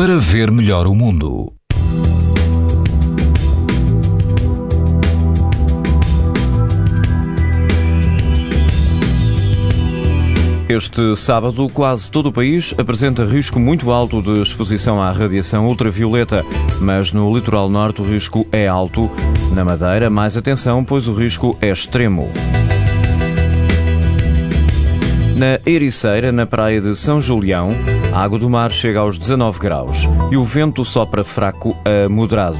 para ver melhor o mundo. Este sábado, quase todo o país apresenta risco muito alto de exposição à radiação ultravioleta, mas no litoral norte o risco é alto. Na Madeira, mais atenção, pois o risco é extremo. Na Ericeira, na praia de São Julião, a água do mar chega aos 19 graus e o vento sopra fraco a moderado.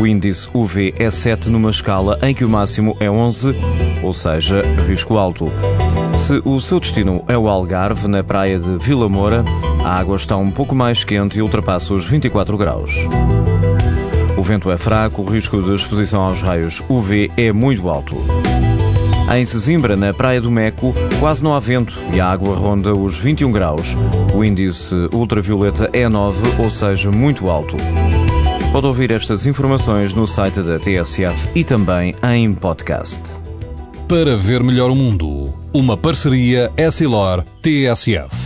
O índice UV é 7 numa escala em que o máximo é 11, ou seja, risco alto. Se o seu destino é o Algarve, na praia de Vila Moura, a água está um pouco mais quente e ultrapassa os 24 graus. O vento é fraco, o risco de exposição aos raios UV é muito alto. Em Sesimbra, na Praia do Meco, quase não há vento e a água ronda os 21 graus. O índice ultravioleta é 9, ou seja, muito alto. Pode ouvir estas informações no site da TSF e também em podcast. Para ver melhor o mundo, uma parceria Essilor-TSF.